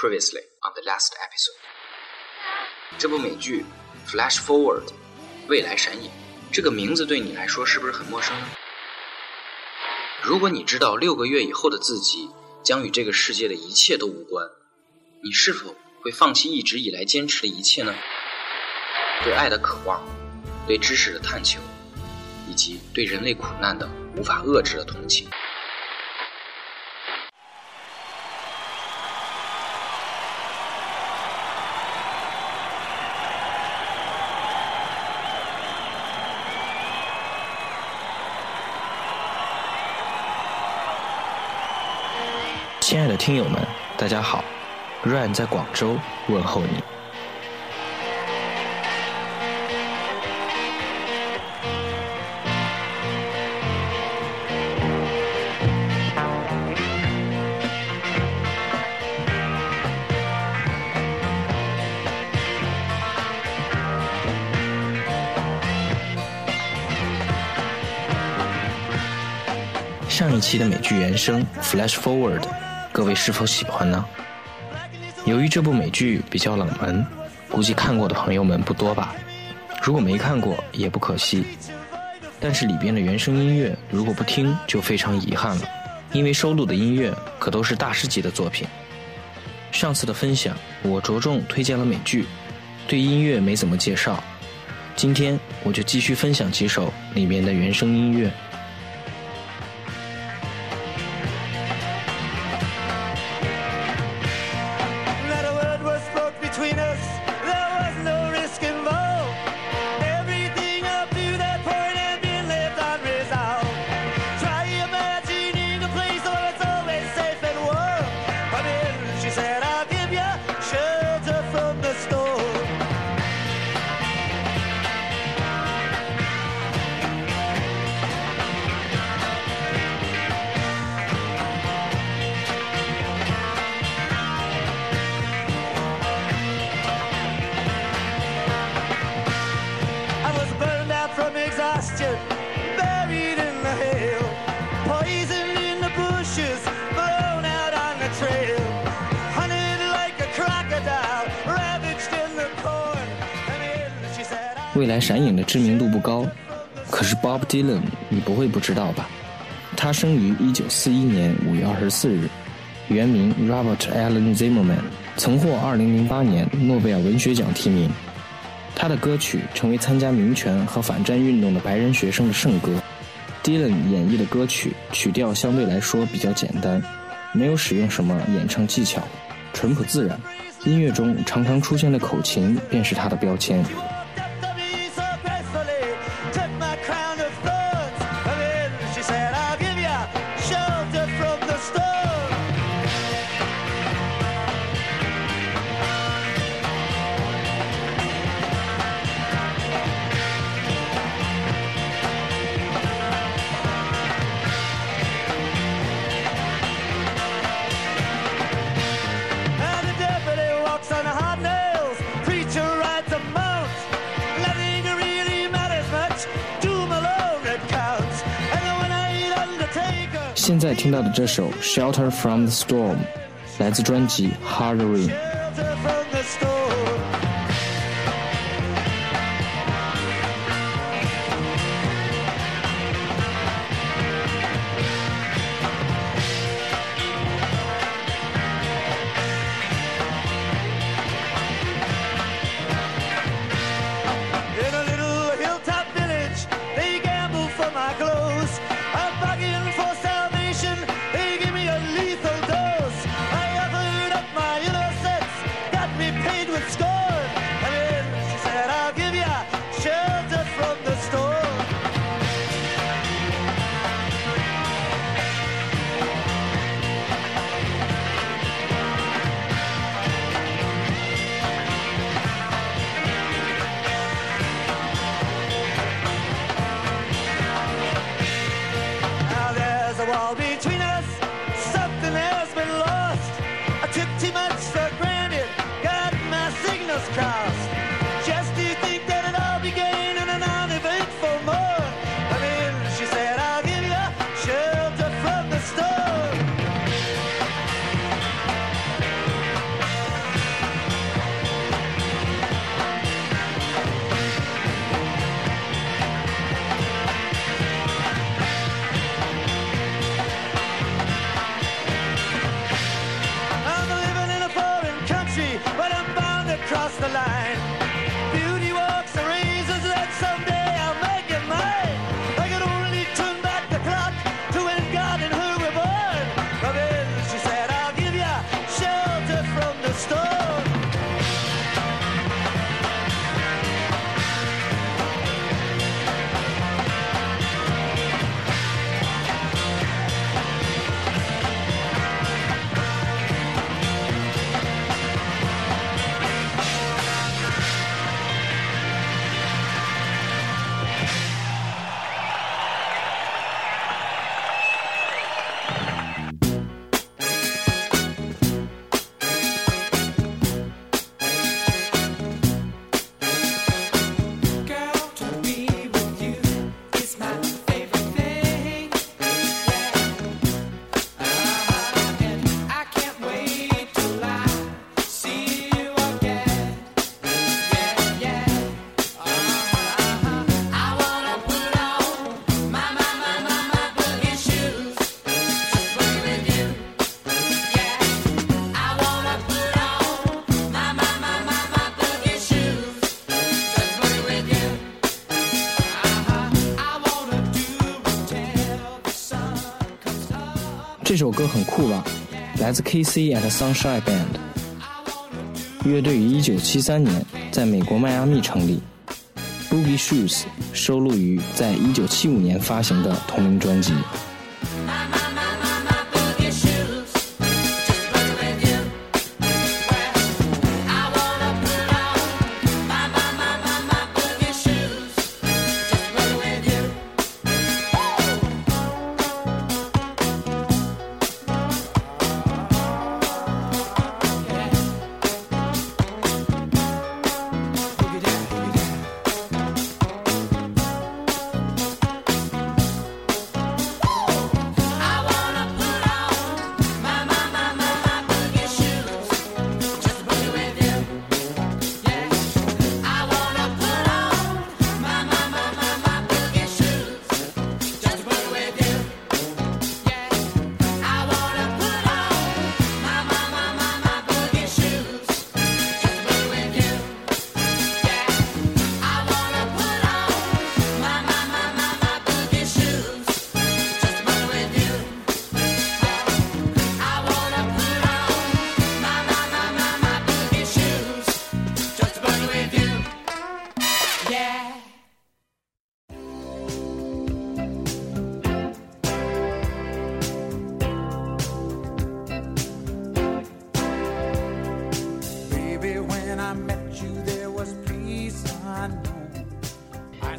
Previously on the last episode，这部美剧《Flash Forward》未来闪影这个名字对你来说是不是很陌生呢？如果你知道六个月以后的自己将与这个世界的一切都无关，你是否会放弃一直以来坚持的一切呢？对爱的渴望，对知识的探求，以及对人类苦难的无法遏制的同情。听友们，大家好，Ryan 在广州问候你。上一期的美剧原声《Flash Forward》，各位是否喜欢呢？由于这部美剧比较冷门，估计看过的朋友们不多吧。如果没看过也不可惜，但是里边的原声音乐如果不听就非常遗憾了，因为收录的音乐可都是大师级的作品。上次的分享我着重推荐了美剧，对音乐没怎么介绍。今天我就继续分享几首里面的原声音乐。Out from exhaustion, buried in the hail, Poison in the bushes, blown out on the trail, hunted like a crocodile, ravaged in the corn. And in, she said, 未来闪影的知名度不高，可是 Bob Dylan 你不会不知道吧？他生于1941年5月24日，原名 Robert Allen Zimmerman，曾获2008年诺贝尔文学奖提名。他的歌曲成为参加民权和反战运动的白人学生的圣歌。Dylan 演绎的歌曲曲调相对来说比较简单，没有使用什么演唱技巧，淳朴自然。音乐中常常出现的口琴便是他的标签。现在听到的这首《Shelter from the Storm》来自专辑《Hard Rain》。 这首歌很酷吧？来自 KC at Sunshine Band。乐队于1973年在美国迈阿密成立。Boogie Shoes 收录于在1975年发行的同名专辑。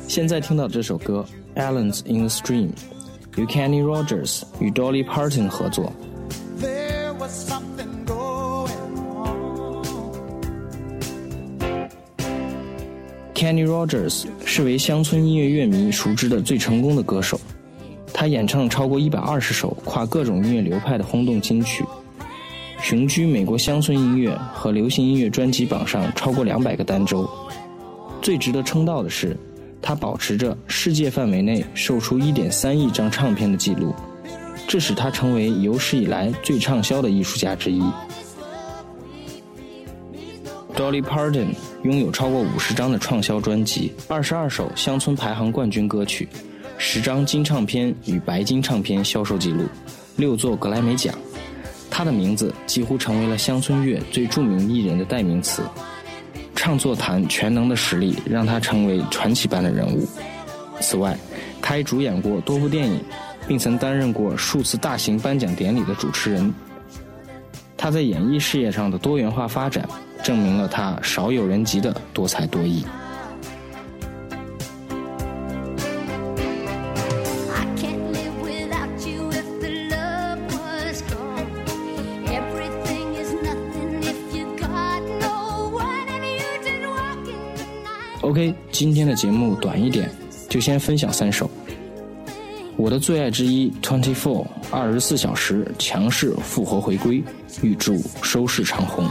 现在听到这首歌《Islands in the Stream》，由 Kenny Rogers 与 Dolly Parton 合作。Kenny Rogers 是为乡村音乐乐迷熟知的最成功的歌手，他演唱超过一百二十首跨各种音乐流派的轰动金曲，雄居美国乡村音乐和流行音乐专辑榜上超过两百个单周。最值得称道的是，他保持着世界范围内售出一点三亿张唱片的记录，这使他成为有史以来最畅销的艺术家之一。Dolly Parton 拥有超过五十张的畅销专辑，二十二首乡村排行冠军歌曲，十张金唱片与白金唱片销售记录，六座格莱美奖。他的名字几乎成为了乡村乐最著名艺人的代名词。唱作谈全能的实力让他成为传奇般的人物。此外，他还主演过多部电影，并曾担任过数次大型颁奖典礼的主持人。他在演艺事业上的多元化发展，证明了他少有人及的多才多艺。OK，今天的节目短一点，就先分享三首。我的最爱之一，Twenty Four，二十四小时强势复活回归，预祝收视长虹。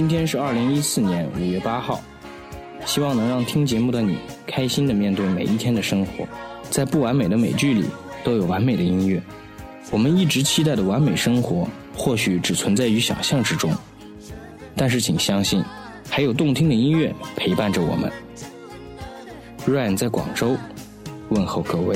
今天是二零一四年五月八号，希望能让听节目的你开心的面对每一天的生活。在不完美的美剧里，都有完美的音乐。我们一直期待的完美生活，或许只存在于想象之中。但是请相信，还有动听的音乐陪伴着我们。Ryan 在广州，问候各位。